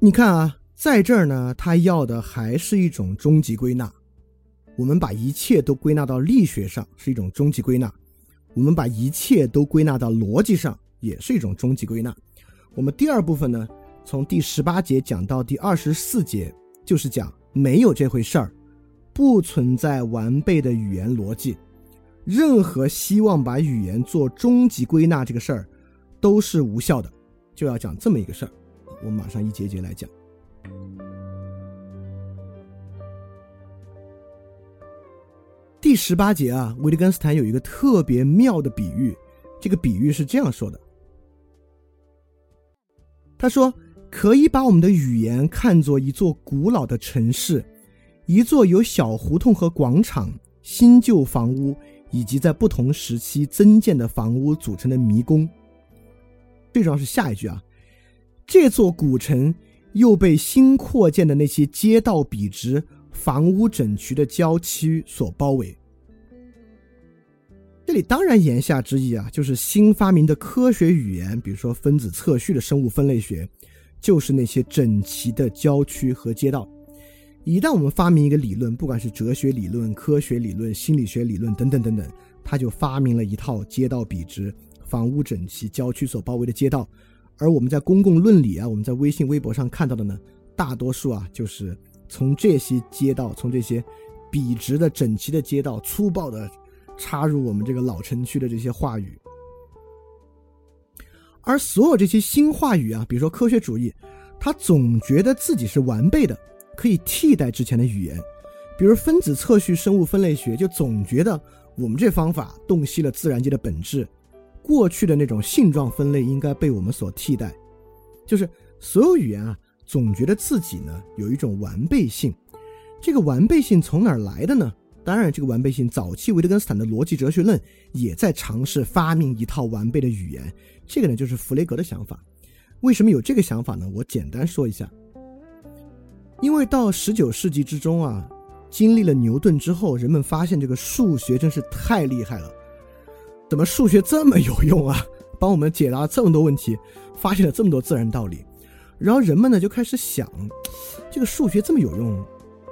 你看啊，在这儿呢，他要的还是一种终极归纳。我们把一切都归纳到力学上，是一种终极归纳；我们把一切都归纳到逻辑上，也是一种终极归纳。我们第二部分呢，从第十八节讲到第二十四节，就是讲没有这回事儿，不存在完备的语言逻辑，任何希望把语言做终极归纳这个事儿，都是无效的。就要讲这么一个事儿。我们马上一节节来讲。第十八节啊，维特根斯坦有一个特别妙的比喻，这个比喻是这样说的：他说，可以把我们的语言看作一座古老的城市，一座由小胡同和广场、新旧房屋以及在不同时期增建的房屋组成的迷宫。最重要是下一句啊。这座古城又被新扩建的那些街道笔直、房屋整齐的郊区所包围。这里当然言下之意啊，就是新发明的科学语言，比如说分子测序的生物分类学，就是那些整齐的郊区和街道。一旦我们发明一个理论，不管是哲学理论、科学理论、心理学理论等等等等，他就发明了一套街道笔直、房屋整齐、郊区所包围的街道。而我们在公共论理啊，我们在微信、微博上看到的呢，大多数啊，就是从这些街道，从这些笔直的、整齐的街道，粗暴的插入我们这个老城区的这些话语。而所有这些新话语啊，比如说科学主义，他总觉得自己是完备的，可以替代之前的语言。比如分子测序、生物分类学，就总觉得我们这方法洞悉了自然界的本质。过去的那种性状分类应该被我们所替代，就是所有语言啊，总觉得自己呢有一种完备性。这个完备性从哪儿来的呢？当然，这个完备性，早期维特根斯坦的逻辑哲学论也在尝试发明一套完备的语言。这个呢，就是弗雷格的想法。为什么有这个想法呢？我简单说一下。因为到十九世纪之中啊，经历了牛顿之后，人们发现这个数学真是太厉害了。怎么数学这么有用啊？帮我们解答了这么多问题，发现了这么多自然道理，然后人们呢就开始想，这个数学这么有用，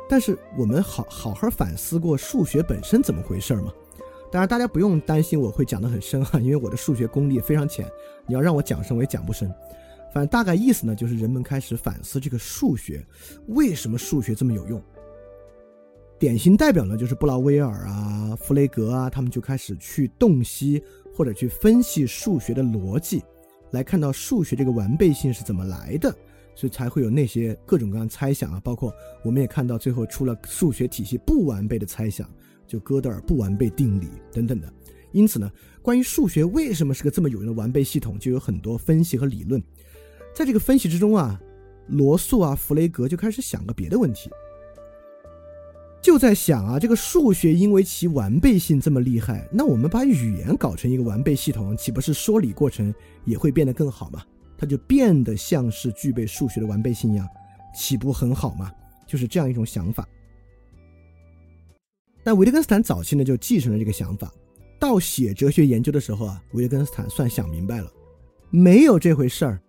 但是我们好好好反思过数学本身怎么回事吗？当然大家不用担心我会讲得很深哈，因为我的数学功力非常浅，你要让我讲深我也讲不深。反正大概意思呢，就是人们开始反思这个数学为什么数学这么有用。典型代表呢，就是布劳威尔啊、弗雷格啊，他们就开始去洞悉或者去分析数学的逻辑，来看到数学这个完备性是怎么来的，所以才会有那些各种各样猜想啊，包括我们也看到最后出了数学体系不完备的猜想，就哥德尔不完备定理等等的。因此呢，关于数学为什么是个这么有用的完备系统，就有很多分析和理论。在这个分析之中啊，罗素啊、弗雷格就开始想个别的问题。就在想啊，这个数学因为其完备性这么厉害，那我们把语言搞成一个完备系统，岂不是说理过程也会变得更好吗？它就变得像是具备数学的完备性一样，岂不很好吗？就是这样一种想法。那维特根斯坦早期呢就继承了这个想法，到写哲学研究的时候啊，维特根斯坦算想明白了，没有这回事儿，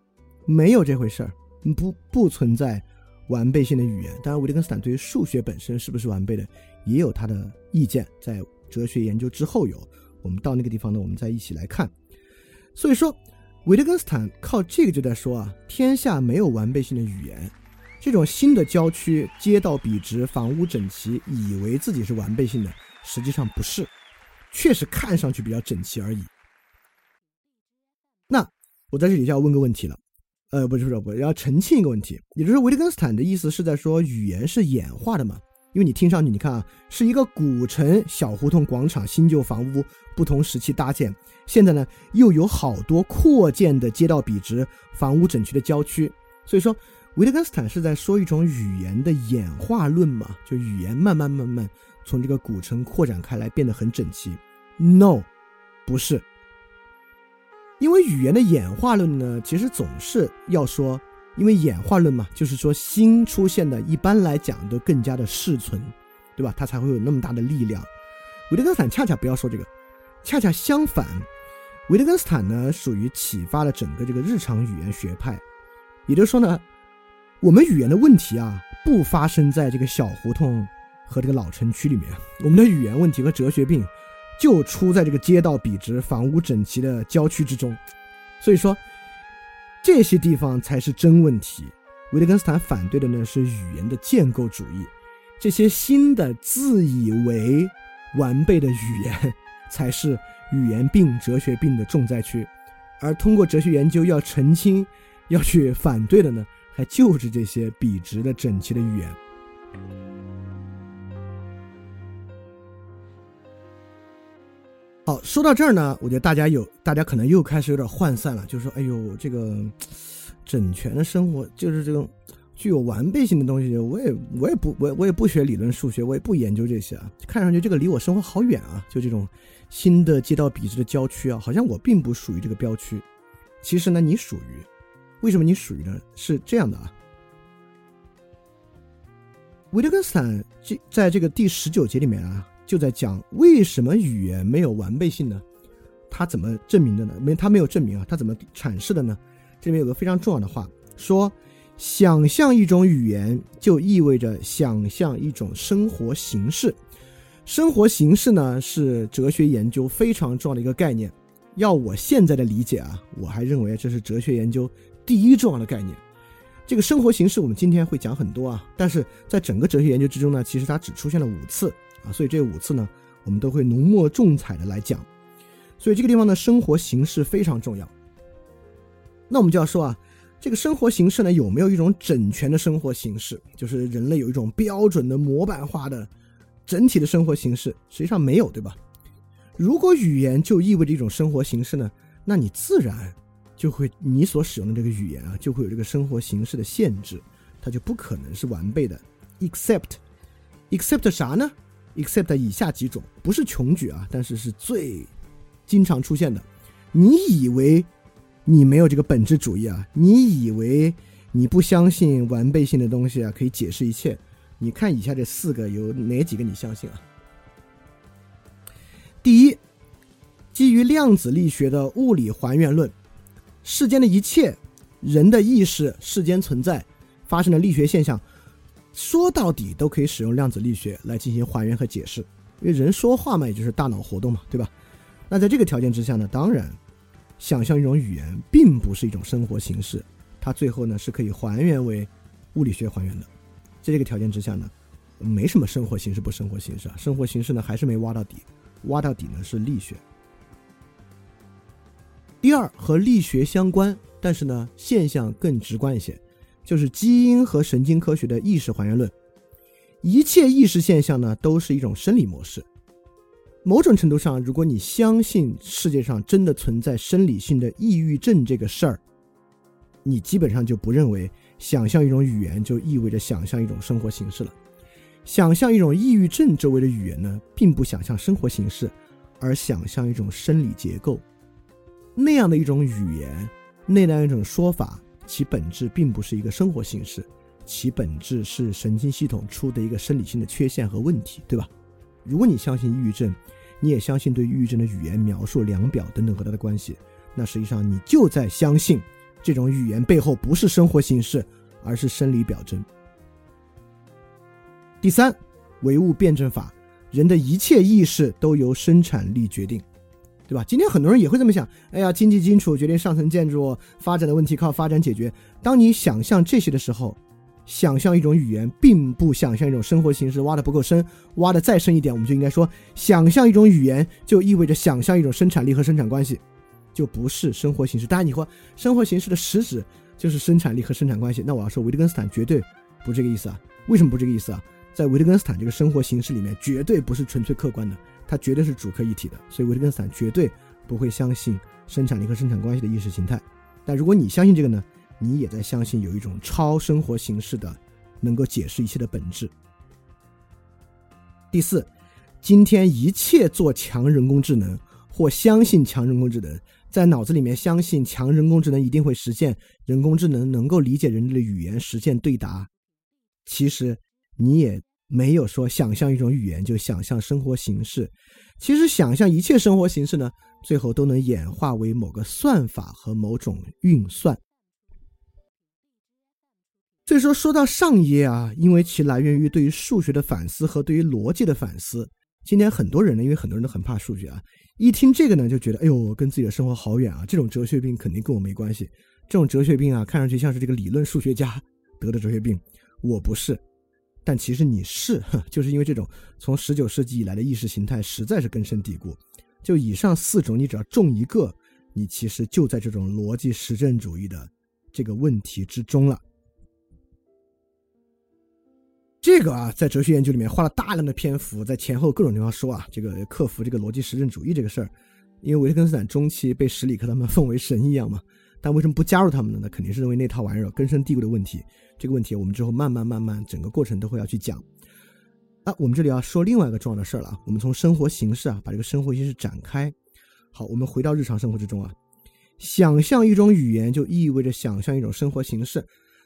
没有这回事儿，不不存在。完备性的语言，当然，维特根斯坦对于数学本身是不是完备的，也有他的意见。在哲学研究之后有，我们到那个地方呢，我们再一起来看。所以说，维特根斯坦靠这个就在说啊，天下没有完备性的语言。这种新的郊区街道笔直、房屋整齐，以为自己是完备性的，实际上不是，确实看上去比较整齐而已。那我在这里就要问个问题了，呃，不是不是不，要澄清一个问题，也就是维特根斯坦的意思是在说语言是演化的嘛？因为你听上去，你看啊，是一个古城小胡同广场，新旧房屋不同时期搭建，现在呢又有好多扩建的街道笔直、房屋整齐的郊区，所以说维特根斯坦是在说一种语言的演化论嘛？就语言慢慢慢慢从这个古城扩展开来，变得很整齐？No，不是。因为语言的演化论呢，其实总是要说，因为演化论嘛，就是说新出现的，一般来讲都更加的适存，对吧？它才会有那么大的力量。维特根斯坦恰恰不要说这个，恰恰相反，维特根斯坦呢属于启发了整个这个日常语言学派。也就是说呢，我们语言的问题啊，不发生在这个小胡同和这个老城区里面，我们的语言问题和哲学病。就出在这个街道笔直、房屋整齐的郊区之中，所以说这些地方才是真问题。维特根斯坦反对的呢是语言的建构主义，这些新的自以为完备的语言才是语言病、哲学病的重灾区，而通过哲学研究要澄清、要去反对的呢，还就是这些笔直的、整齐的语言。好，说到这儿呢，我觉得大家有，大家可能又开始有点涣散了，就是说，哎呦，这个整全的生活，就是这种具有完备性的东西，我也，我也不，我我也不学理论数学，我也不研究这些啊。看上去这个离我生活好远啊，就这种新的街道笔直的郊区啊，好像我并不属于这个标区。其实呢，你属于，为什么你属于呢？是这样的啊，维特根斯坦这在这个第十九节里面啊。就在讲为什么语言没有完备性呢？他怎么证明的呢？没，他没有证明啊，他怎么阐释的呢？这里面有个非常重要的话，说想象一种语言就意味着想象一种生活形式。生活形式呢是哲学研究非常重要的一个概念。要我现在的理解啊，我还认为这是哲学研究第一重要的概念。这个生活形式我们今天会讲很多啊，但是在整个哲学研究之中呢，其实它只出现了五次。啊，所以这五次呢，我们都会浓墨重彩的来讲，所以这个地方的生活形式非常重要。那我们就要说啊，这个生活形式呢，有没有一种整全的生活形式？就是人类有一种标准的模板化的整体的生活形式？实际上没有，对吧？如果语言就意味着一种生活形式呢，那你自然就会你所使用的这个语言啊，就会有这个生活形式的限制，它就不可能是完备的。except，except 啥呢？except 以下几种不是穷举啊，但是是最经常出现的。你以为你没有这个本质主义啊？你以为你不相信完备性的东西啊可以解释一切？你看以下这四个有哪几个你相信啊？第一，基于量子力学的物理还原论，世间的一切人的意识、世间存在发生的力学现象。说到底都可以使用量子力学来进行还原和解释，因为人说话嘛，也就是大脑活动嘛，对吧？那在这个条件之下呢，当然，想象一种语言并不是一种生活形式，它最后呢是可以还原为物理学还原的。在这个条件之下呢，没什么生活形式不生活形式啊，生活形式呢还是没挖到底，挖到底呢是力学。第二和力学相关，但是呢现象更直观一些。就是基因和神经科学的意识还原论，一切意识现象呢都是一种生理模式。某种程度上，如果你相信世界上真的存在生理性的抑郁症这个事儿，你基本上就不认为想象一种语言就意味着想象一种生活形式了。想象一种抑郁症周围的语言呢，并不想象生活形式，而想象一种生理结构。那样的一种语言，那样一种说法。其本质并不是一个生活形式，其本质是神经系统出的一个生理性的缺陷和问题，对吧？如果你相信抑郁症，你也相信对抑郁症的语言描述、量表等等和它的关系，那实际上你就在相信这种语言背后不是生活形式，而是生理表征。第三，唯物辩证法，人的一切意识都由生产力决定。对吧？今天很多人也会这么想。哎呀，经济基础决定上层建筑发展的问题，靠发展解决。当你想象这些的时候，想象一种语言，并不想象一种生活形式。挖的不够深，挖的再深一点，我们就应该说，想象一种语言，就意味着想象一种生产力和生产关系。就不是生活形式。当然，你说生活形式的实质就是生产力和生产关系，那我要说维特根斯坦绝对不这个意思啊。为什么不这个意思啊？在维特根斯坦这个生活形式里面，绝对不是纯粹客观的，它绝对是主客一体的。所以维特根斯坦绝对不会相信生产力和生产关系的意识形态。但如果你相信这个呢，你也在相信有一种超生活形式的能够解释一切的本质。第四，今天一切做强人工智能或相信强人工智能，在脑子里面相信强人工智能一定会实现人工智能能够理解人类的语言，实现对答。其实你也没有说想象一种语言就想象生活形式。其实想象一切生活形式呢，最后都能演化为某个算法和某种运算。所以说，说到上一页啊，因为其来源于对于数学的反思和对于逻辑的反思。今天很多人呢，因为很多人都很怕数学啊，一听这个呢，就觉得哎呦，跟自己的生活好远啊。这种哲学病肯定跟我没关系。这种哲学病啊，看上去像是这个理论数学家得的哲学病。我不是，但其实你是，就是因为这种从十九世纪以来的意识形态实在是根深蒂固。就以上四种，你只要中一个，你其实就在这种逻辑实证主义的这个问题之中了。这个啊，在哲学研究里面花了大量的篇幅，在前后各种地方说啊，这个克服这个逻辑实证主义这个事儿，因为维特根斯坦中期被史里克他们 奉为神一样嘛，但为什么不加入他们呢？那肯定是认为那套玩意儿根深蒂固的问题。这个问题我们之后慢慢慢慢整个过程都会要去讲。啊，我们这里要说另外一个重要的事儿了啊，我们从生活形式啊把这个生活形式展开。好，我们回到日常生活之中啊，想象一种语言就意味着想象一种生活形式。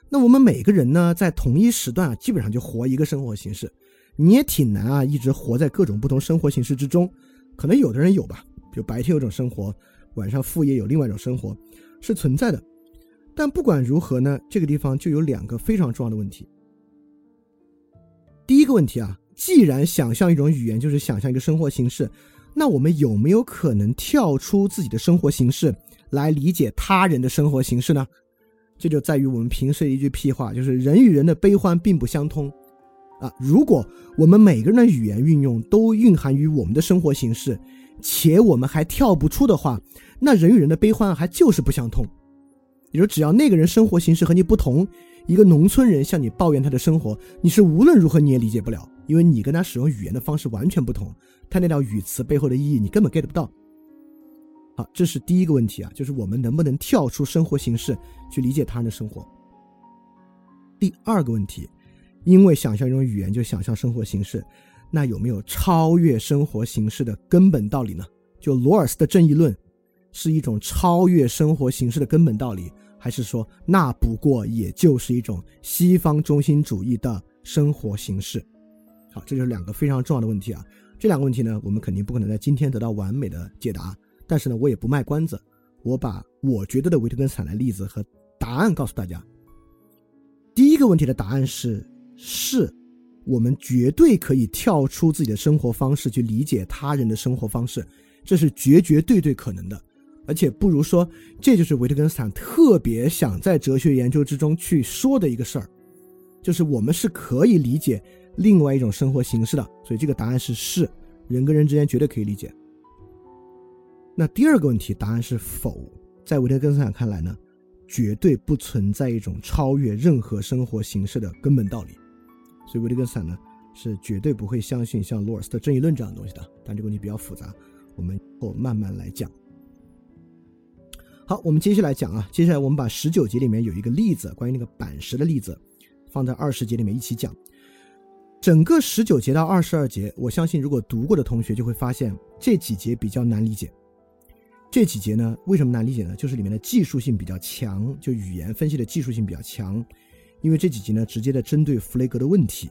那我们每个人呢，在同一时段啊，基本上就活一个生活形式，你也挺难啊，一直活在各种不同生活形式之中。可能有的人有吧，比如白天有种生活，晚上副业有另外一种生活，是存在的。但不管如何呢，这个地方就有两个非常重要的问题。第一个问题啊，既然想象一种语言就是想象一个生活形式，那我们有没有可能跳出自己的生活形式来理解他人的生活形式呢？这就在于我们平时的一句屁话，就是人与人的悲欢并不相通，啊，如果我们每个人的语言运用都蕴含于我们的生活形式，且我们还跳不出的话，那人与人的悲欢还就是不相通。也就只要那个人生活形式和你不同，一个农村人向你抱怨他的生活，你是无论如何你也理解不了，因为你跟他使用语言的方式完全不同，他那条语词背后的意义你根本 get 不到。好，这是第一个问题啊，就是我们能不能跳出生活形式去理解他人的生活。第二个问题，因为想象一种语言就想象生活形式，那有没有超越生活形式的根本道理呢？就罗尔斯的正义论是一种超越生活形式的根本道理，还是说那不过也就是一种西方中心主义的生活形式？好，这就是两个非常重要的问题啊。这两个问题呢，我们肯定不可能在今天得到完美的解答。但是呢，我也不卖关子，我把我觉得的维特根斯坦的例子和答案告诉大家。第一个问题的答案是：是，我们绝对可以跳出自己的生活方式去理解他人的生活方式，这是绝绝对对可能的。而且不如说，这就是维特根斯坦特别想在哲学研究之中去说的一个事儿，就是我们是可以理解另外一种生活形式的。所以这个答案是：是，人跟人之间绝对可以理解。那第二个问题答案是否，在维特根斯坦看来呢，绝对不存在一种超越任何生活形式的根本道理，所以维特根斯坦呢是绝对不会相信像罗尔斯的正义论这样的东西的。但这个问题比较复杂，我们后慢慢来讲。好，我们接下来讲啊，接下来我们把十九节里面有一个例子，关于那个板石的例子，放在二十节里面一起讲。整个十九节到二十二节，我相信如果读过的同学就会发现这几节比较难理解。这几节呢，为什么难理解呢？就是里面的技术性比较强，就语言分析的技术性比较强。因为这几集呢，直接的针对弗雷格的问题，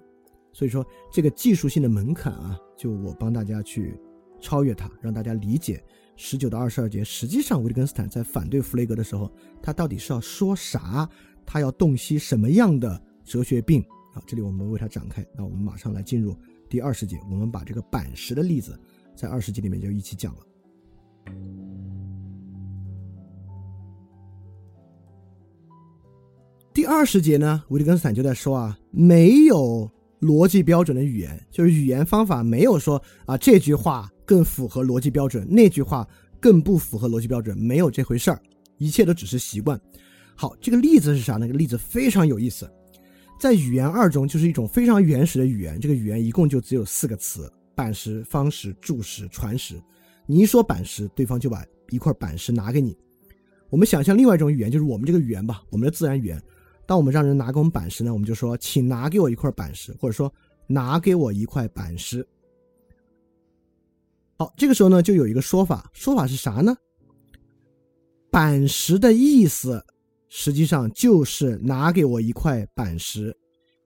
所以说这个技术性的门槛啊，就我帮大家去超越它，让大家理解十九到二十二节。实际上，维特根斯坦在反对弗雷格的时候，他到底是要说啥？他要洞悉什么样的哲学病啊？这里我们为他展开。那我们马上来进入第二十节，我们把这个板石的例子在二十节里面就一起讲了。二十节呢，维特根斯坦就在说啊，没有逻辑标准的语言，就是语言方法没有说啊这句话更符合逻辑标准，那句话更不符合逻辑标准，没有这回事儿，一切都只是习惯。好，这个例子是啥呢？个例子非常有意思，在语言二中就是一种非常原始的语言，这个语言一共就只有四个词：板石、方石、柱石、传石。你一说板石，对方就把一块板石拿给你。我们想象另外一种语言，就是我们这个语言吧，我们的自然语言。当我们让人拿给我们板石呢，我们就说：“请拿给我一块板石，或者说拿给我一块板石。”好，这个时候呢，就有一个说法，说法是啥呢？板石的意思实际上就是拿给我一块板石，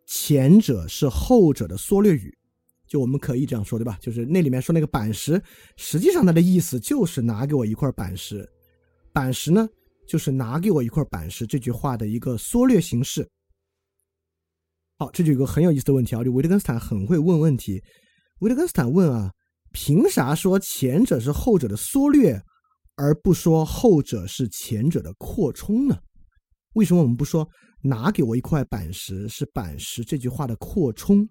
前者是后者的缩略语，就我们可以这样说，对吧？就是那里面说那个板石，实际上它的意思就是拿给我一块板石，板石呢？就是拿给我一块板石这句话的一个缩略形式。好，这就有个很有意思的问题啊，就维特根斯坦很会问问题。维特根斯坦问啊，凭啥说前者是后者的缩略，而不说后者是前者的扩充呢？为什么我们不说拿给我一块板石是板石这句话的扩充？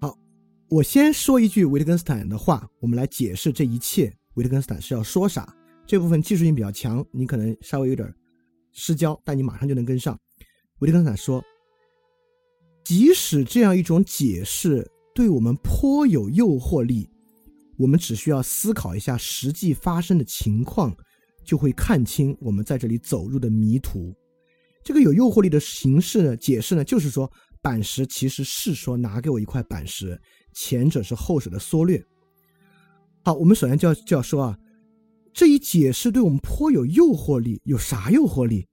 好，我先说一句维特根斯坦的话，我们来解释这一切。维特根斯坦是要说啥？这部分技术性比较强，你可能稍微有点失焦，但你马上就能跟上。维特根斯坦说，即使这样一种解释对我们颇有诱惑力，我们只需要思考一下实际发生的情况，就会看清我们在这里走入的迷途。这个有诱惑力的形式呢，解释呢，就是说板石其实是说拿给我一块板石，前者是后者的缩略。好，我们首先就要就要说啊。这一解释对我们颇有诱惑力，有啥诱惑力？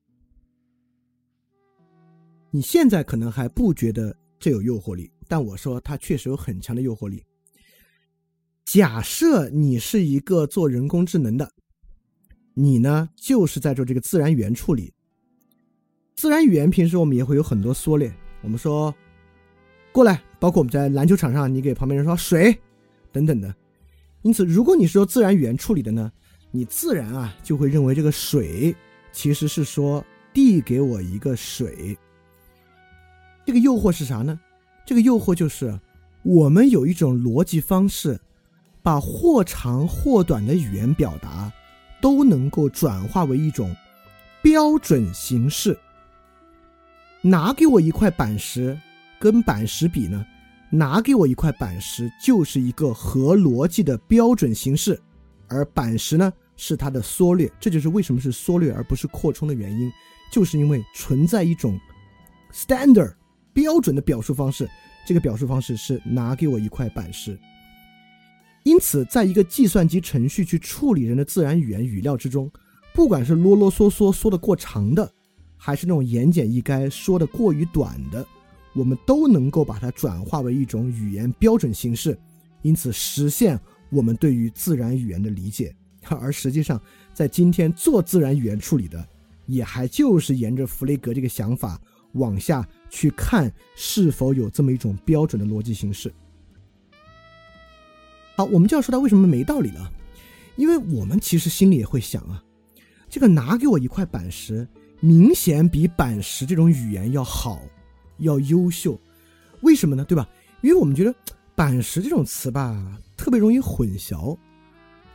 你现在可能还不觉得这有诱惑力，但我说它确实有很强的诱惑力。假设你是一个做人工智能的，你呢就是在做这个自然语言处理。自然语言平时我们也会有很多缩略，我们说过来，包括我们在篮球场上，你给旁边人说水等等的。因此，如果你是做自然语言处理的呢？你自然啊就会认为这个水其实是说递给我一个水。这个诱惑是啥呢？这个诱惑就是我们有一种逻辑方式，把或长或短的语言表达都能够转化为一种标准形式。拿给我一块板石，跟板石比呢？拿给我一块板石就是一个合逻辑的标准形式，而板石呢？是它的缩略，这就是为什么是缩略而不是扩充的原因，就是因为存在一种 standard 标准的表述方式，这个表述方式是拿给我一块板石。因此，在一个计算机程序去处理人的自然语言语料之中，不管是啰啰嗦嗦说的过长的，还是那种言简意赅说的过于短的，我们都能够把它转化为一种语言标准形式，因此实现我们对于自然语言的理解。而实际上，在今天做自然语言处理的，也还就是沿着弗雷格这个想法往下去看，是否有这么一种标准的逻辑形式。好，我们就要说它为什么没道理了，因为我们其实心里也会想啊，这个拿给我一块板石，明显比板石这种语言要好，要优秀，为什么呢？对吧？因为我们觉得板石这种词吧，特别容易混淆。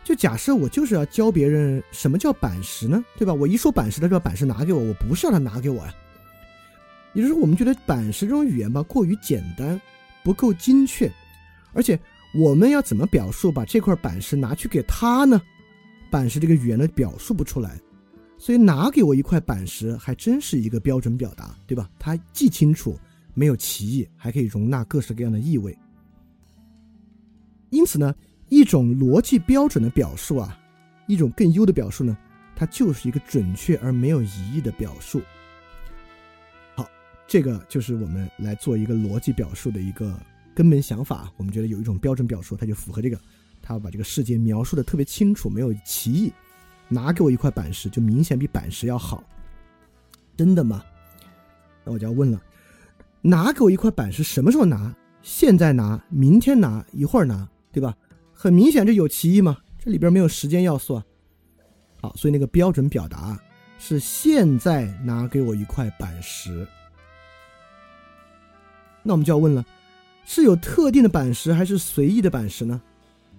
就假设我就是要教别人什么叫板石呢，对吧？我一说板石，他就把板石拿给我，我不是要他拿给我呀。也就是说，我们觉得板石这种语言吧过于简单，不够精确，而且我们要怎么表述把这块板石拿去给他呢？板石这个语言呢表述不出来，所以拿给我一块板石还真是一个标准表达，对吧？它既清楚，没有歧义，还可以容纳各式各样的意味。因此呢。一种逻辑标准的表述啊，一种更优的表述呢，它就是一个准确而没有疑义的表述。好，这个就是我们来做一个逻辑表述的一个根本想法。我们觉得有一种标准表述，它就符合这个，它要把这个世界描述的特别清楚，没有歧义。拿给我一块板石，就明显比板石要好。真的吗？那我就要问了，拿给我一块板石，什么时候拿？现在拿？明天拿？一会儿拿？对吧？很明显，这有歧义嘛？这里边没有时间要素啊。好，所以那个标准表达是现在拿给我一块板石。那我们就要问了，是有特定的板石还是随意的板石呢？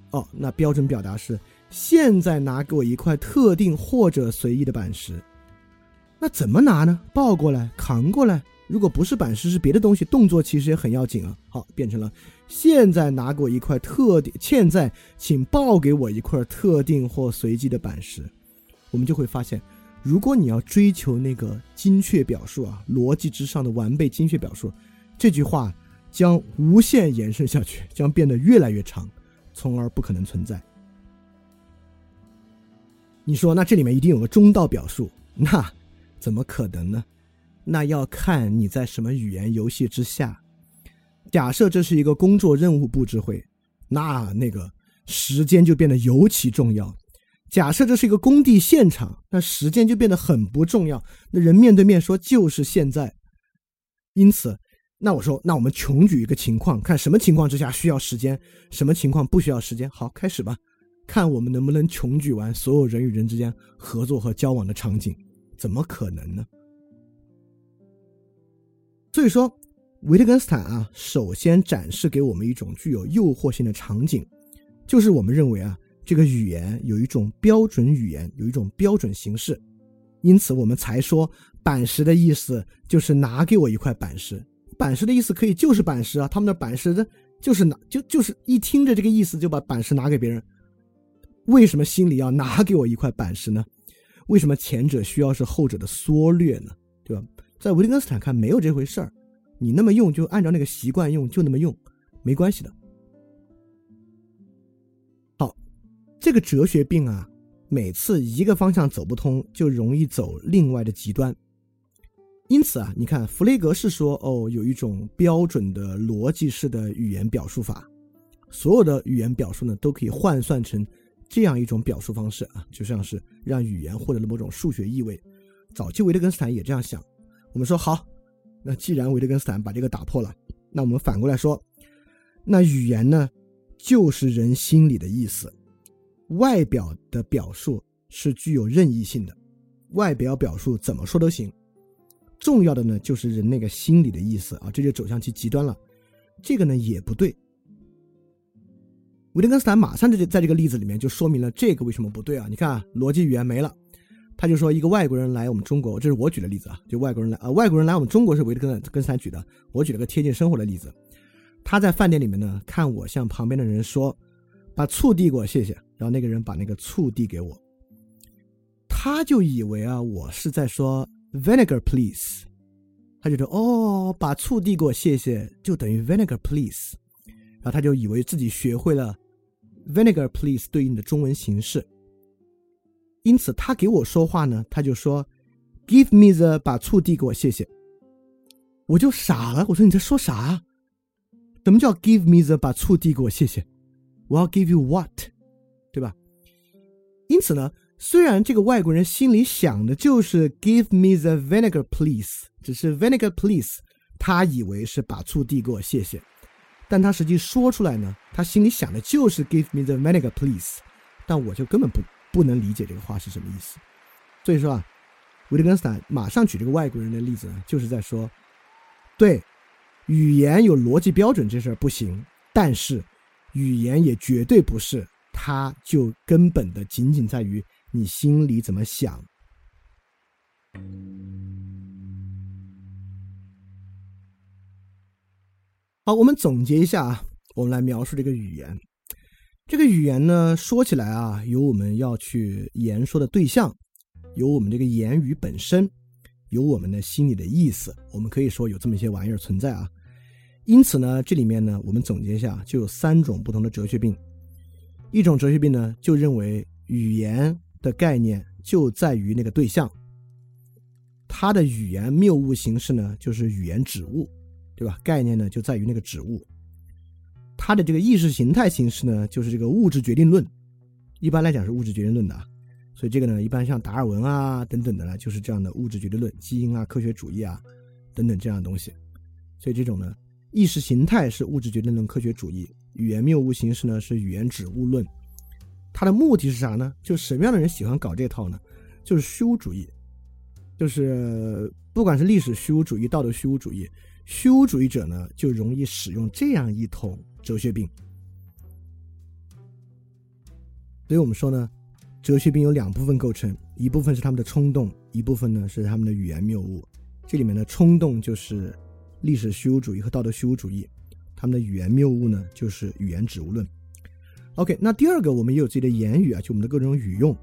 哦，那标准表达是现在拿给我一块特定或者随意的板石。那怎么拿呢？抱过来，扛过来。如果不是板石，是别的东西，动作其实也很要紧啊。好，变成了现在拿给我一块特定，现在请抱给我一块特定或随机的板石。我们就会发现，如果你要追求那个精确表述啊，逻辑之上的完备精确表述，这句话将无限延伸下去，将变得越来越长，从而不可能存在。你说，那这里面一定有个中道表述，那怎么可能呢？那要看你在什么语言游戏之下。假设这是一个工作任务布置会，那那个时间就变得尤其重要。假设这是一个工地现场，那时间就变得很不重要。那人面对面说就是现在。因此，那我说，那我们穷举一个情况，看什么情况之下需要时间，什么情况不需要时间。好，开始吧，看我们能不能穷举完所有人与人之间合作和交往的场景。怎么可能呢？所以说，维特根斯坦啊，首先展示给我们一种具有诱惑性的场景，就是我们认为啊，这个语言有一种标准语言，有一种标准形式，因此我们才说板石的意思就是拿给我一块板石。板石的意思可以就是板石啊，他们的板石的就是拿就就是一听着这个意思就把板石拿给别人。为什么心里要拿给我一块板石呢？为什么前者需要是后者的缩略呢？对吧？在维特根斯坦看，没有这回事儿，你那么用就按照那个习惯用，就那么用，没关系的。好，这个哲学病啊，每次一个方向走不通，就容易走另外的极端。因此啊，你看弗雷格是说，哦，有一种标准的逻辑式的语言表述法，所有的语言表述呢，都可以换算成这样一种表述方式啊，就像是让语言获得了某种数学意味。早期维特根斯坦也这样想。我们说好，那既然维特根斯坦把这个打破了，那我们反过来说，那语言呢，就是人心里的意思，外表的表述是具有任意性的，外表表述怎么说都行，重要的呢就是人那个心里的意思啊，这就走向其极端了，这个呢也不对。维特根斯坦马上就在这个例子里面就说明了这个为什么不对啊？你看，逻辑语言没了。他就说，一个外国人来我们中国，这是我举的例子啊，就外国人来啊，外国人来我们中国是维特根根斯坦举的，我举了个贴近生活的例子。他在饭店里面呢，看我向旁边的人说，把醋递给我，谢谢。然后那个人把那个醋递给我，他就以为啊，我是在说 vinegar please，他觉得哦，把醋递给我，谢谢，就等于 vinegar please，然后他就以为自己学会了 vinegar please 对应的中文形式。因此，他给我说话呢，他就说：“Give me the 把醋递给我，谢谢。”我就傻了，我说：“你在说啥？怎么叫 Give me the 把醋递给我，谢谢？我要 Give you what，对吧？”因此呢，虽然这个外国人心里想的就是 “Give me the vinegar, please”，只是 “vinegar, please”，他以为是把醋递给我，谢谢。但他实际说出来呢，他心里想的就是 “Give me the vinegar, please”，但我就根本不。不能理解这个话是什么意思，所以说啊，维特根斯坦马上举这个外国人的例子呢，就是在说，对，语言有逻辑标准这事儿不行，但是语言也绝对不是，它就根本的仅仅在于你心里怎么想。好，我们总结一下啊，我们来描述这个语言。这个语言呢，说起来啊，有我们要去言说的对象，有我们这个言语本身，有我们的心里的意思。我们可以说有这么一些玩意儿存在啊。因此呢，这里面呢，我们总结一下，就有三种不同的哲学病。一种哲学病呢，就认为语言的概念就在于那个对象，它的语言谬误形式呢，就是语言指物，对吧？概念呢，就在于那个指物。它的这个意识形态形式呢，就是这个物质决定论，一般来讲是物质决定论的，所以这个呢，一般像达尔文啊等等的呢，就是这样的物质决定论，基因啊、科学主义啊等等这样的东西。所以这种呢，意识形态是物质决定论科学主义，语言谬误形式呢是语言指物论。它的目的是啥呢？就什么样的人喜欢搞这套呢？就是虚无主义，就是不管是历史虚无主义、道德虚无主义，虚无主义者呢就容易使用这样一统。哲学病。所以我们说呢，哲学病有两部分构成，一部分是他们的冲动，一部分呢是他们的语言谬误。这里面的冲动就是历史虚无主义和道德虚无主义，他们的语言谬误呢就是语言指物论。OK，那第二个我们也有自己的言语啊，就我们的各种语用。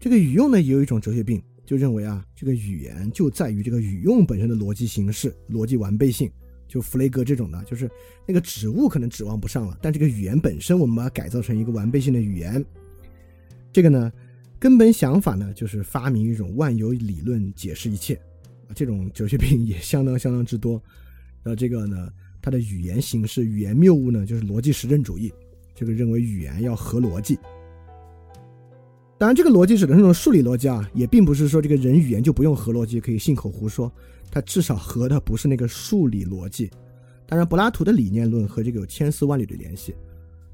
这个语用呢也有一种哲学病，就认为啊，这个语言就在于这个语用本身的逻辑形式、逻辑完备性。就弗雷格这种的，就是那个指物可能指望不上了，但这个语言本身我们把它改造成一个完备性的语言。这个呢，根本想法呢就是发明一种万有理论解释一切，这种哲学病也相当相当之多。然后这个呢，它的语言形式、语言谬误呢就是逻辑实证主义，这个认为语言要合逻辑。当然，这个逻辑指的是那种数理逻辑啊，也并不是说这个人语言就不用合逻辑，可以信口胡说。它至少合的不是那个数理逻辑，当然柏拉图的理念论和这个有千丝万缕的联系。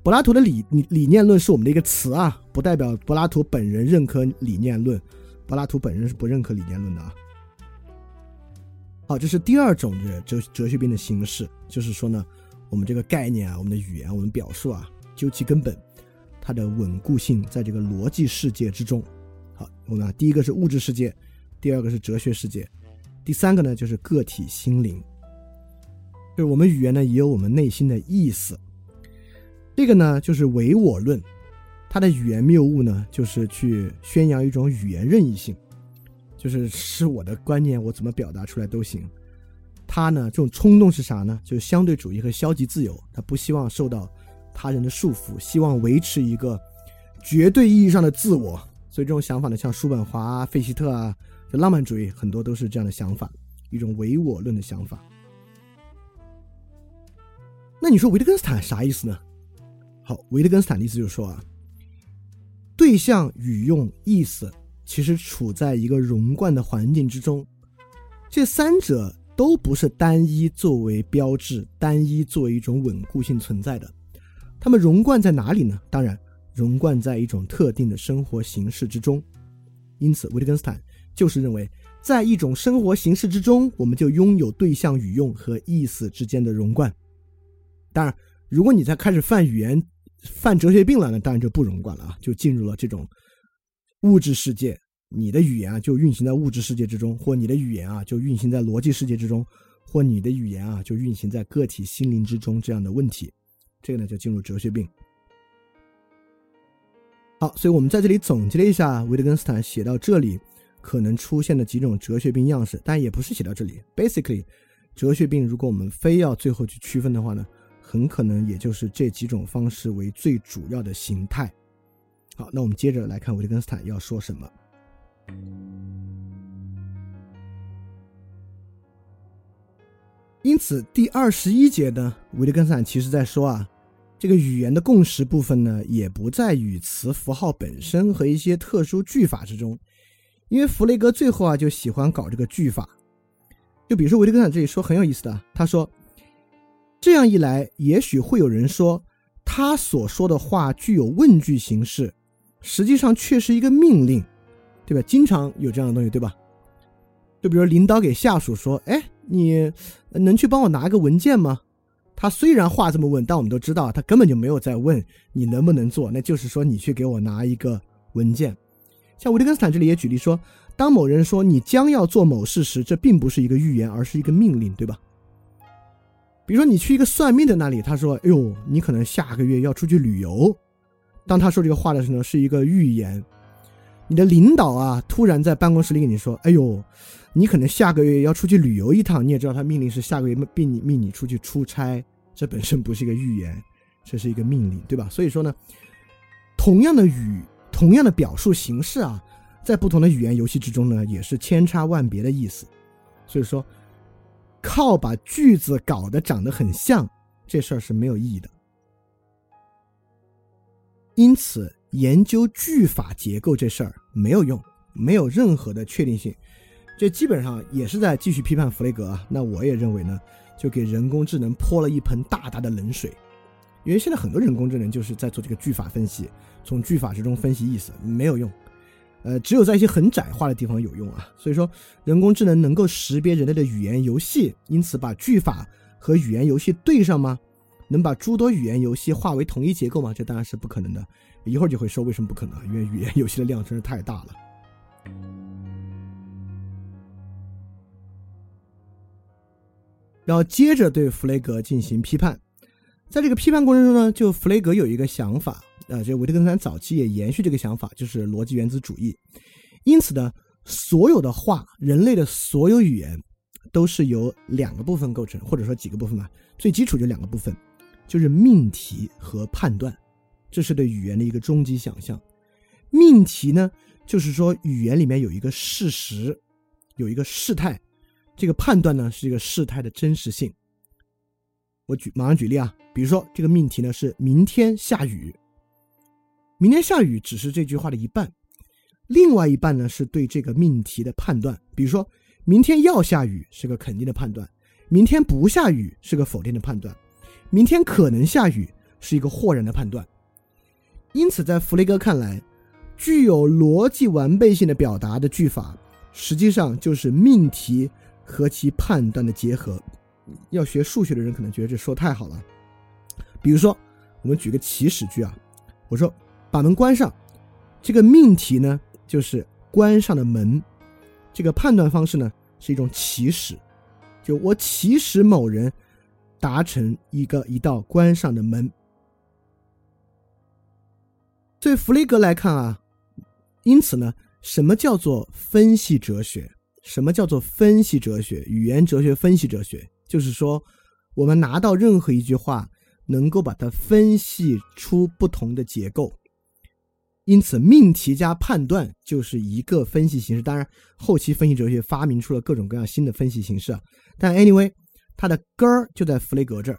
柏拉图的理理念论是我们的一个词啊，不代表柏拉图本人认可理念论，柏拉图本人是不认可理念论的啊。好，这是第二种的哲哲学病的形式，就是说呢，我们这个概念啊，我们的语言，我们表述啊，究其根本，它的稳固性在这个逻辑世界之中。好，我们，第一个是物质世界，第二个是哲学世界。第三个呢，就是个体心灵，就是我们语言呢也有我们内心的意思。这个呢就是唯我论，它的语言谬误呢就是去宣扬一种语言任意性，就是是我的观念，我怎么表达出来都行。它呢这种冲动是啥呢？就是相对主义和消极自由，他不希望受到他人的束缚，希望维持一个绝对意义上的自我。所以这种想法呢，像叔本华、费希特啊。就浪漫主义很多都是这样的想法，一种唯我论的想法。那你说维特根斯坦啥意思呢？好，维特根斯坦的意思就是说啊，对象、语用、意思其实处在一个融贯的环境之中，这三者都不是单一作为标志、单一作为一种稳固性存在的。它们融贯在哪里呢？当然，融贯在一种特定的生活形式之中。因此，维特根斯坦。就是认为，在一种生活形式之中，我们就拥有对象语用和意思之间的融贯。当然，如果你在开始犯语言、犯哲学病了，那当然就不融贯了啊，就进入了这种物质世界，你的语言啊就运行在物质世界之中，或你的语言啊就运行在逻辑世界之中，或你的语言啊就运行在个体心灵之中这样的问题，这个呢就进入哲学病。好，所以我们在这里总结了一下维特根斯坦写到这里。可能出现的几种哲学病样式，但也不是写到这里。Basically，哲学病如果我们非要最后去区分的话呢，很可能也就是这几种方式为最主要的形态。好，那我们接着来看维特根斯坦要说什么。因此，第二十一节呢，维特根斯坦其实在说啊，这个语言的共识部分呢，也不在语词符号本身和一些特殊句法之中。因为弗雷格最后啊就喜欢搞这个句法，就比如说维特根斯坦这里说很有意思的，他说这样一来，也许会有人说他所说的话具有问句形式，实际上却是一个命令，对吧？经常有这样的东西，对吧？就比如领导给下属说：“哎，你能去帮我拿个文件吗？”他虽然话这么问，但我们都知道他根本就没有在问你能不能做，那就是说你去给我拿一个文件。像维特根斯坦这里也举例说，当某人说你将要做某事时，这并不是一个预言，而是一个命令，对吧？比如说你去一个算命的那里，他说：“哎呦，你可能下个月要出去旅游。”当他说这个话的时候，是一个预言。你的领导啊，突然在办公室里跟你说：“哎呦，你可能下个月要出去旅游一趟。”你也知道他命令是下个月命你命你出去出差，这本身不是一个预言，这是一个命令，对吧？所以说呢，同样的语。同样的表述形式啊，在不同的语言游戏之中呢，也是千差万别的意思。所以说，靠把句子搞得长得很像，这事儿是没有意义的。因此，研究句法结构这事儿没有用，没有任何的确定性。这基本上也是在继续批判弗雷格啊。那我也认为呢，就给人工智能泼了一盆大大的冷水。因为现在很多人工智能就是在做这个句法分析，从句法之中分析意思没有用，呃，只有在一些很窄化的地方有用啊。所以说，人工智能能够识别人类的语言游戏，因此把句法和语言游戏对上吗？能把诸多语言游戏化为统一结构吗？这当然是不可能的。一会儿就会说为什么不可能，因为语言游戏的量真是太大了。然后接着对弗雷格进行批判，在这个批判过程中呢，就弗雷格有一个想法，呃，这维特根斯坦早期也延续这个想法，就是逻辑原子主义。因此呢，所有的话，人类的所有语言都是由两个部分构成，或者说几个部分吧。最基础就两个部分，就是命题和判断，这是对语言的一个终极想象。命题呢，就是说语言里面有一个事实，有一个事态。这个判断呢是一个事态的真实性。我举马上举例啊，比如说这个命题呢是明天下雨，明天下雨只是这句话的一半，另外一半呢是对这个命题的判断。比如说明天要下雨是个肯定的判断，明天不下雨是个否定的判断，明天可能下雨是一个豁然的判断。因此，在弗雷格看来，具有逻辑完备性的表达的句法，实际上就是命题。和其判断的结合，要学数学的人可能觉得这说太好了。比如说，我们举个起始句啊，我说把门关上，这个命题呢就是关上的门，这个判断方式呢是一种起始，就我起始某人达成一个一道关上的门。对弗雷格来看啊，因此呢，什么叫做分析哲学？什么叫做分析哲学？语言哲学、分析哲学，就是说，我们拿到任何一句话，能够把它分析出不同的结构。因此，命题加判断就是一个分析形式。当然，后期分析哲学发明出了各种各样新的分析形式。但 anyway，它的根儿就在弗雷格这儿。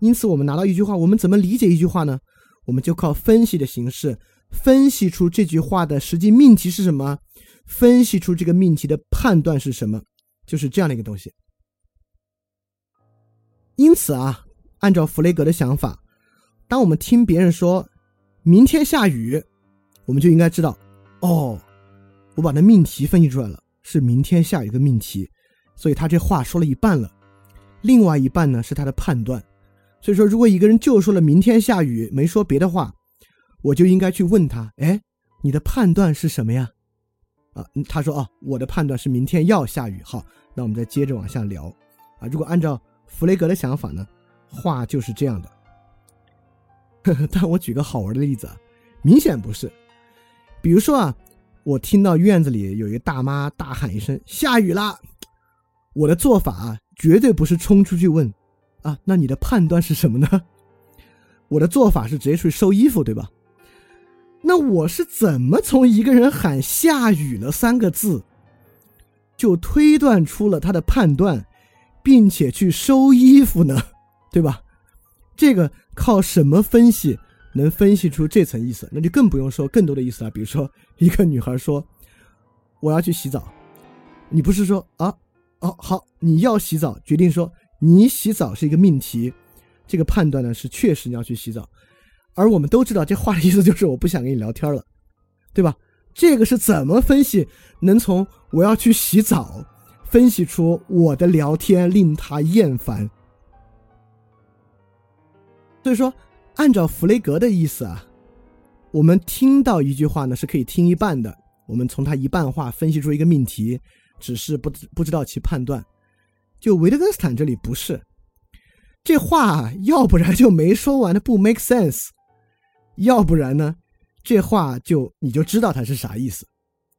因此，我们拿到一句话，我们怎么理解一句话呢？我们就靠分析的形式，分析出这句话的实际命题是什么。分析出这个命题的判断是什么，就是这样的一个东西。因此啊，按照弗雷格的想法，当我们听别人说明天下雨，我们就应该知道，哦，我把那命题分析出来了，是明天下雨的命题，所以他这话说了一半了，另外一半呢是他的判断。所以说，如果一个人就说了明天下雨，没说别的话，我就应该去问他，哎，你的判断是什么呀？啊，他说啊，我的判断是明天要下雨。好，那我们再接着往下聊。啊，如果按照弗雷格的想法呢，话就是这样的。但我举个好玩的例子啊，明显不是。比如说啊，我听到院子里有一个大妈大喊一声“下雨啦”，我的做法啊，绝对不是冲出去问啊，那你的判断是什么呢？我的做法是直接去收衣服，对吧？那我是怎么从一个人喊“下雨了”三个字，就推断出了他的判断，并且去收衣服呢？对吧？这个靠什么分析能分析出这层意思？那就更不用说更多的意思了。比如说，一个女孩说：“我要去洗澡。”你不是说啊？哦，好，你要洗澡，决定说你洗澡是一个命题，这个判断呢是确实你要去洗澡。而我们都知道，这话的意思就是我不想跟你聊天了，对吧？这个是怎么分析？能从我要去洗澡分析出我的聊天令他厌烦？所以说，按照弗雷格的意思啊，我们听到一句话呢是可以听一半的。我们从他一半话分析出一个命题，只是不不知道其判断。就维特根斯坦这里不是，这话要不然就没说完的不 make sense。要不然呢，这话就你就知道它是啥意思，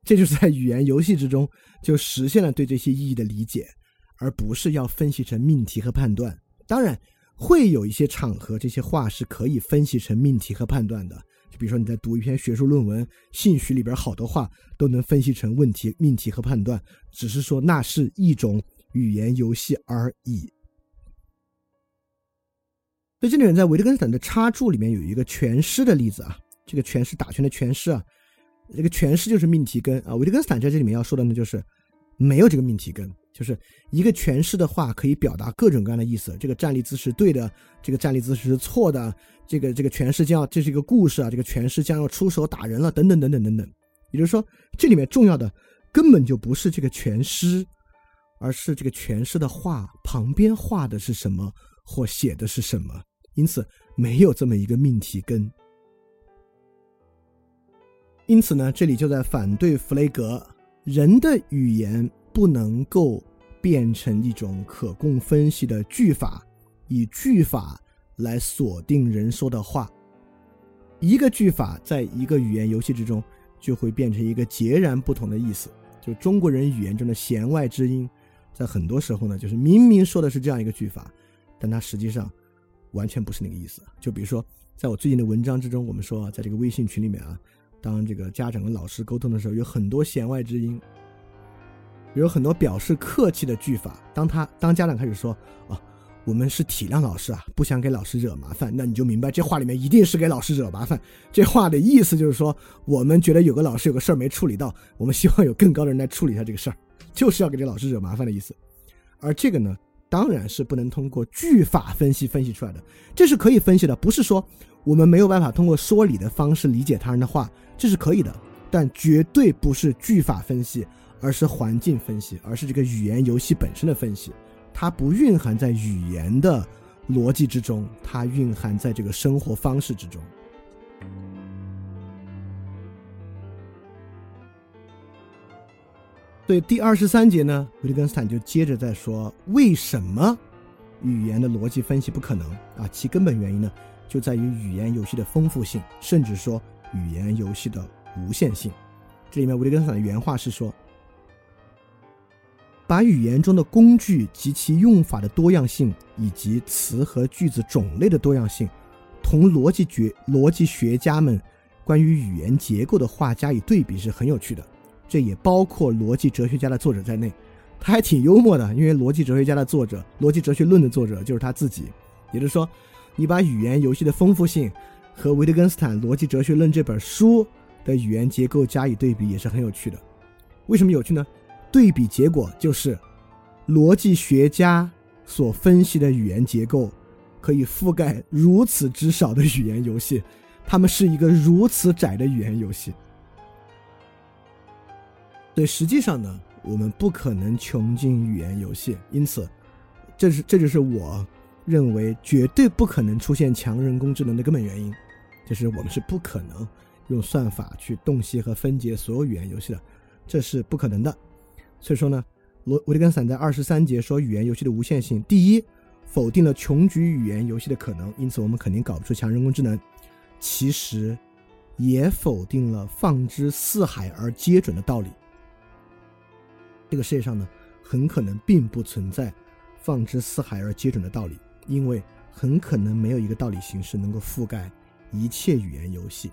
这就是在语言游戏之中就实现了对这些意义的理解，而不是要分析成命题和判断。当然，会有一些场合，这些话是可以分析成命题和判断的。就比如说你在读一篇学术论文，兴许里边好多话都能分析成问题、命题和判断，只是说那是一种语言游戏而已。所以这里面在维特根斯坦的插注里面有一个全诗的例子啊，这个全诗打拳的全诗啊，这个全诗就是命题根啊。维特根斯坦在这里面要说的呢，就是没有这个命题根，就是一个全诗的话可以表达各种各样的意思。这个站立姿势对的，这个站立姿势是错的，这个这个全诗将要这是一个故事啊，这个全诗将要出手打人了，等等等等等等。也就是说，这里面重要的根本就不是这个全诗，而是这个全诗的话旁边画的是什么。或写的是什么？因此没有这么一个命题根。因此呢，这里就在反对弗雷格，人的语言不能够变成一种可供分析的句法，以句法来锁定人说的话。一个句法在一个语言游戏之中，就会变成一个截然不同的意思。就中国人语言中的弦外之音，在很多时候呢，就是明明说的是这样一个句法，但它实际上完全不是那个意思。就比如说，在我最近的文章之中，我们说，在这个微信群里面啊。当这个家长跟老师沟通的时候，有很多弦外之音，有很多表示客气的句法。当他当家长开始说：“啊，我们是体谅老师啊，不想给老师惹麻烦。”那你就明白，这话里面一定是给老师惹麻烦。这话的意思就是说，我们觉得有个老师有个事儿没处理到，我们希望有更高的人来处理一下这个事儿，就是要给这老师惹麻烦的意思。而这个呢，当然是不能通过句法分析分析出来的，这是可以分析的，不是说我们没有办法通过说理的方式理解他人的话。这是可以的，但绝对不是句法分析，而是环境分析，而是这个语言游戏本身的分析。它不蕴含在语言的逻辑之中，它蕴含在这个生活方式之中。对第二十三节呢，维特根斯坦就接着在说，为什么语言的逻辑分析不可能啊？其根本原因呢，就在于语言游戏的丰富性，甚至说。语言游戏的无限性，这里面维特根斯坦的原话是说：“把语言中的工具及其用法的多样性，以及词和句子种类的多样性，同逻辑学逻辑学家们关于语言结构的话加以对比是很有趣的。这也包括逻辑哲学家的作者在内。他还挺幽默的，因为逻辑哲学家的作者，逻辑哲学论的作者就是他自己。也就是说，你把语言游戏的丰富性。”和维特根斯坦《逻辑哲学论》这本书的语言结构加以对比，也是很有趣的。为什么有趣呢？对比结果就是，逻辑学家所分析的语言结构可以覆盖如此之少的语言游戏，他们是一个如此窄的语言游戏。对，实际上呢，我们不可能穷尽语言游戏，因此，这是这就是我认为绝对不可能出现强人工智能的根本原因。就是我们是不可能用算法去洞悉和分解所有语言游戏的，这是不可能的。所以说呢，罗维特根散在二十三节说语言游戏的无限性，第一，否定了穷举语言游戏的可能，因此我们肯定搞不出强人工智能。其实，也否定了放之四海而皆准的道理。这个世界上呢，很可能并不存在放之四海而皆准的道理，因为很可能没有一个道理形式能够覆盖。一切语言游戏，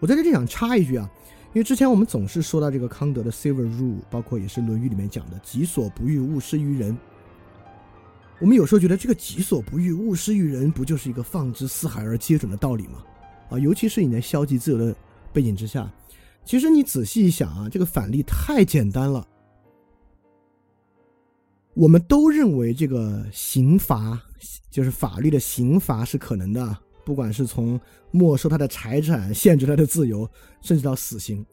我在这里想插一句啊，因为之前我们总是说到这个康德的 Silver Rule，包括也是《论语》里面讲的“己所不欲，勿施于人”。我们有时候觉得这个“己所不欲，勿施于人”不就是一个放之四海而皆准的道理吗？啊，尤其是你在消极自由的背景之下，其实你仔细一想啊，这个反例太简单了。我们都认为这个刑罚，就是法律的刑罚是可能的。不管是从没收他的财产、限制他的自由，甚至到死刑，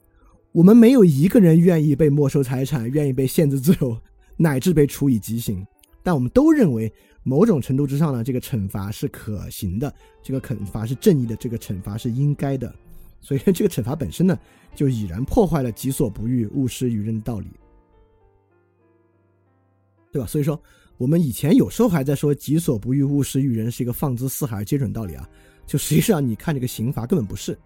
我们没有一个人愿意被没收财产、愿意被限制自由，乃至被处以极刑。但我们都认为，某种程度之上呢，这个惩罚是可行的，这个惩罚是正义的，这个惩罚是应该的。所以，这个惩罚本身呢，就已然破坏了“己所不欲，勿施于人”的道理，对吧？所以说。我们以前有时候还在说“己所不欲，勿施于人”是一个放之四海而皆准道理啊，就实际上你看这个刑罚根本不是。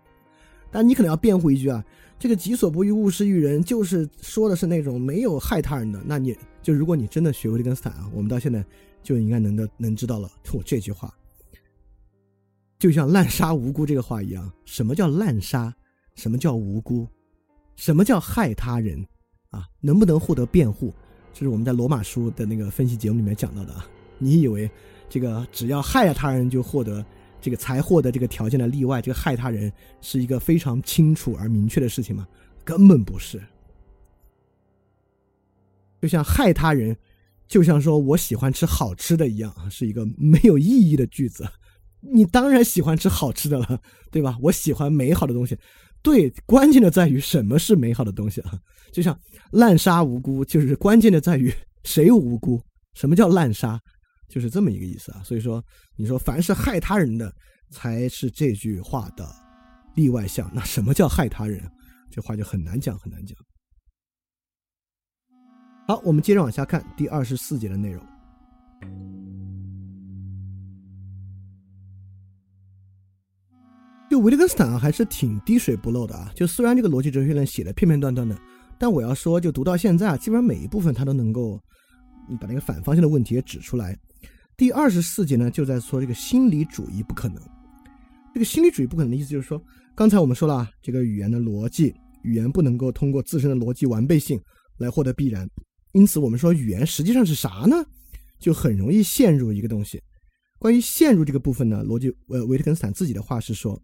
但你可能要辩护一句啊，这个“己所不欲，勿施于人”就是说的是那种没有害他人的。那你就如果你真的学维特根斯坦啊，我们到现在就应该能的能知道了，我这句话就像滥杀无辜这个话一样，什么叫滥杀？什么叫无辜？什么叫害他人？啊，能不能获得辩护？这是我们在罗马书的那个分析节目里面讲到的啊！你以为这个只要害了他人就获得这个才获得这个条件的例外，这个害他人是一个非常清楚而明确的事情吗？根本不是。就像害他人，就像说我喜欢吃好吃的一样啊，是一个没有意义的句子。你当然喜欢吃好吃的了，对吧？我喜欢美好的东西。对，关键的在于什么是美好的东西啊？就像滥杀无辜，就是关键的在于 谁无辜？什么叫滥杀？就是这么一个意思啊。所以说，你说凡是害他人的才是这句话的例外项。那什么叫害他人？这话就很难讲，很难讲。好，我们接着往下看第二十四节的内容。就维特根斯坦啊，还是挺滴水不漏的啊。就虽然这个逻辑哲学论写的片片段段的，但我要说，就读到现在啊，基本上每一部分他都能够把那个反方向的问题也指出来。第二十四节呢，就在说这个心理主义不可能。这个心理主义不可能的意思就是说，刚才我们说了，这个语言的逻辑，语言不能够通过自身的逻辑完备性来获得必然。因此，我们说语言实际上是啥呢？就很容易陷入一个东西。关于陷入这个部分呢，逻辑呃，维特根斯坦自己的话是说。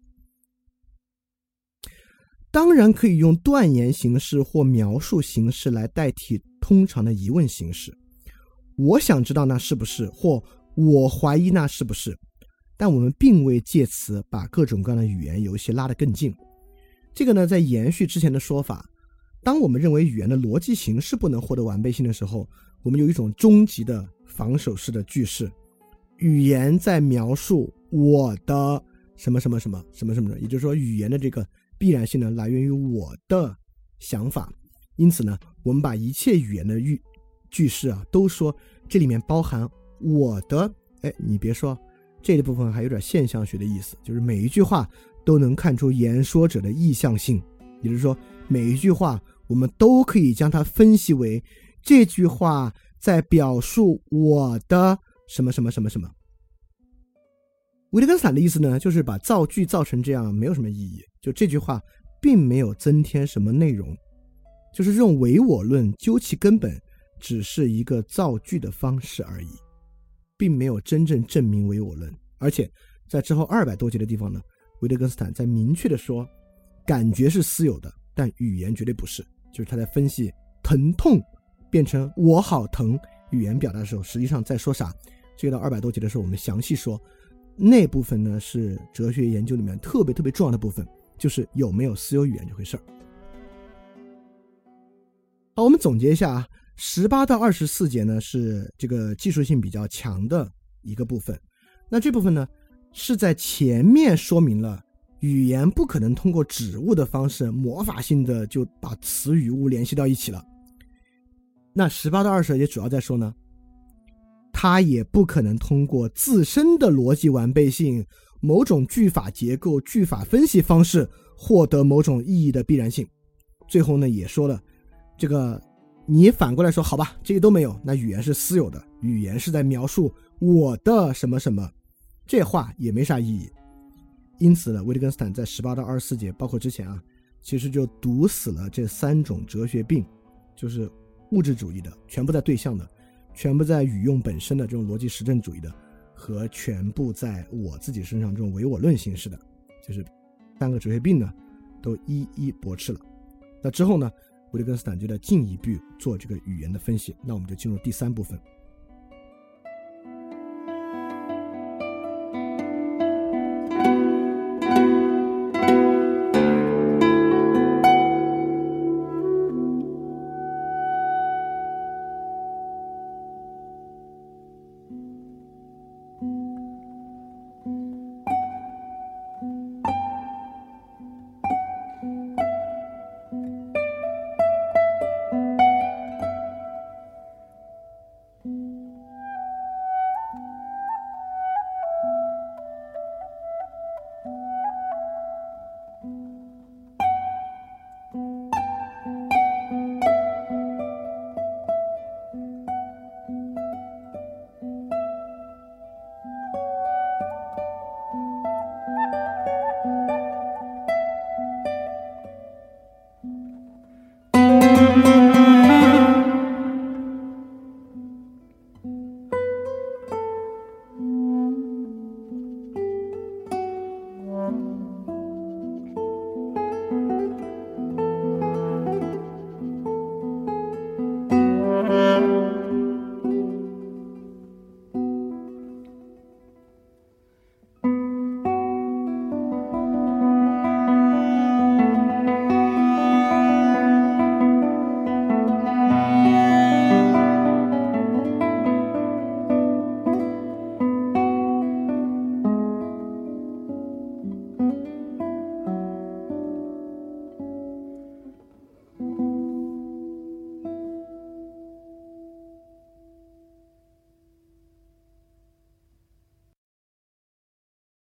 当然可以用断言形式或描述形式来代替通常的疑问形式。我想知道那是不是，或我怀疑那是不是。但我们并未借此把各种各样的语言游戏拉得更近。这个呢，在延续之前的说法，当我们认为语言的逻辑形式不能获得完备性的时候，我们有一种终极的防守式的句式：语言在描述我的什么什么什么什么什么的。也就是说，语言的这个。必然性呢，来源于我的想法，因此呢，我们把一切语言的句句式啊，都说这里面包含我的。哎，你别说，这一部分还有点现象学的意思，就是每一句话都能看出言说者的意向性，也就是说，每一句话我们都可以将它分析为这句话在表述我的什么什么什么什么。维特根斯坦的意思呢，就是把造句造成这样没有什么意义。就这句话，并没有增添什么内容，就是这种唯我论，究其根本，只是一个造句的方式而已，并没有真正证明唯我论。而且在之后二百多节的地方呢，维特根斯坦在明确的说，感觉是私有的，但语言绝对不是。就是他在分析疼痛变成我好疼语言表达的时候，实际上在说啥？这个到二百多节的时候，我们详细说。那部分呢是哲学研究里面特别特别重要的部分，就是有没有私有语言这回事儿。好，我们总结一下啊，十八到二十四节呢是这个技术性比较强的一个部分。那这部分呢是在前面说明了语言不可能通过指物的方式魔法性的就把词语物联系到一起了。那十八到二十节主要在说呢。它也不可能通过自身的逻辑完备性、某种句法结构、句法分析方式获得某种意义的必然性。最后呢，也说了，这个你反过来说，好吧，这些都没有，那语言是私有的，语言是在描述我的什么什么，这话也没啥意义。因此呢，维特根斯坦在十八到二十四节，包括之前啊，其实就堵死了这三种哲学病，就是物质主义的，全部在对象的。全部在语用本身的这种逻辑实证主义的，和全部在我自己身上这种唯我论形式的，就是三个哲学病呢，都一一驳斥了。那之后呢，维特根斯坦就在进一步做这个语言的分析。那我们就进入第三部分。